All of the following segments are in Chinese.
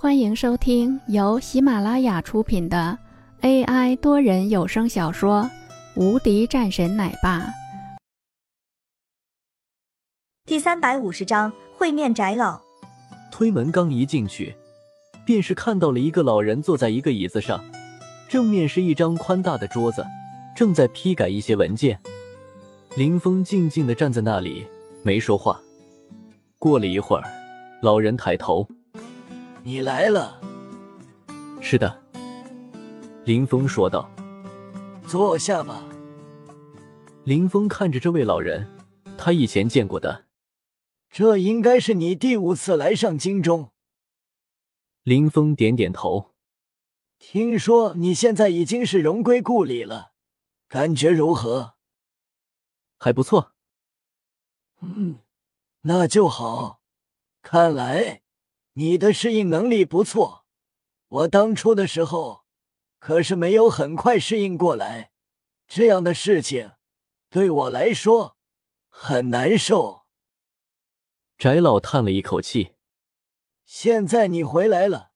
欢迎收听由喜马拉雅出品的 AI 多人有声小说《无敌战神奶爸》第三百五十章会面宅老。推门刚一进去，便是看到了一个老人坐在一个椅子上，正面是一张宽大的桌子，正在批改一些文件。林峰静静的站在那里，没说话。过了一会儿，老人抬头。你来了，是的，林峰说道。坐下吧。林峰看着这位老人，他以前见过的。这应该是你第五次来上京中。林峰点点头。听说你现在已经是荣归故里了，感觉如何？还不错。嗯，那就好。看来。你的适应能力不错，我当初的时候可是没有很快适应过来，这样的事情对我来说很难受。翟老叹了一口气。现在你回来了，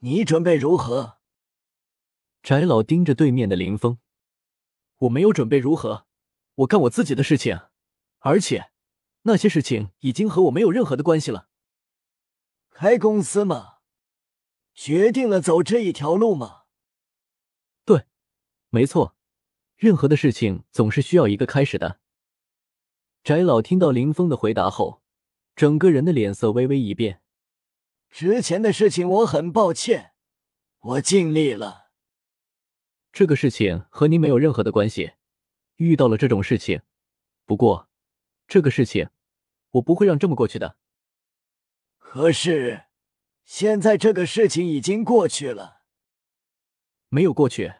你准备如何？翟老盯着对面的林峰，我没有准备如何，我干我自己的事情，而且那些事情已经和我没有任何的关系了。开公司吗？决定了走这一条路吗？对，没错。任何的事情总是需要一个开始的。翟老听到林峰的回答后，整个人的脸色微微一变。之前的事情我很抱歉，我尽力了。这个事情和您没有任何的关系。遇到了这种事情，不过这个事情我不会让这么过去的。可是，现在这个事情已经过去了。没有过去，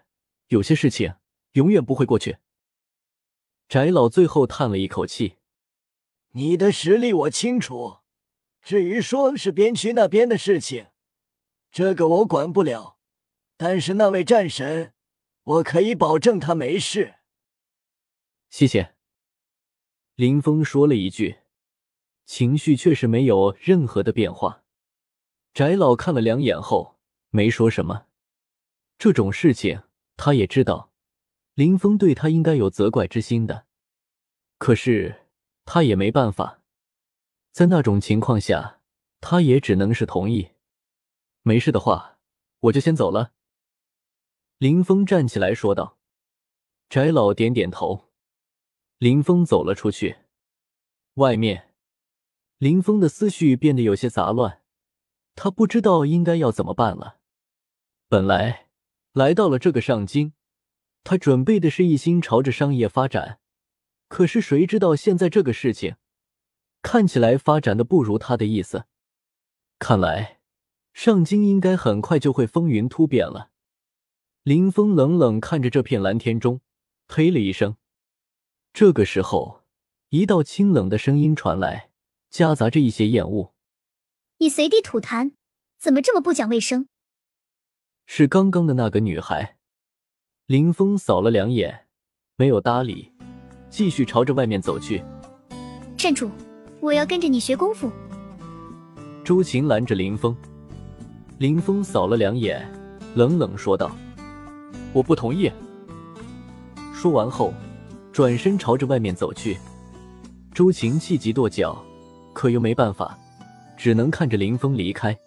有些事情永远不会过去。翟老最后叹了一口气：“你的实力我清楚，至于说是边区那边的事情，这个我管不了。但是那位战神，我可以保证他没事。”谢谢。林峰说了一句。情绪却是没有任何的变化。翟老看了两眼后，没说什么。这种事情他也知道，林峰对他应该有责怪之心的，可是他也没办法。在那种情况下，他也只能是同意。没事的话，我就先走了。林峰站起来说道。翟老点点头。林峰走了出去。外面。林峰的思绪变得有些杂乱，他不知道应该要怎么办了。本来来到了这个上京，他准备的是一心朝着商业发展，可是谁知道现在这个事情看起来发展的不如他的意思。看来上京应该很快就会风云突变了。林峰冷冷看着这片蓝天中，呸了一声。这个时候，一道清冷的声音传来。夹杂着一些厌恶，你随地吐痰，怎么这么不讲卫生？是刚刚的那个女孩。林峰扫了两眼，没有搭理，继续朝着外面走去。站住！我要跟着你学功夫。周晴拦着林峰。林峰扫了两眼，冷冷说道：“我不同意。”说完后，转身朝着外面走去。周晴气急跺脚。可又没办法，只能看着林峰离开。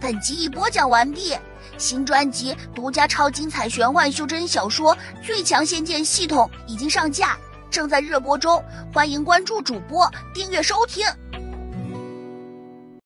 本集已播讲完毕，新专辑独家超精彩玄幻修真小说《最强仙剑系统》已经上架，正在热播中，欢迎关注主播，订阅收听。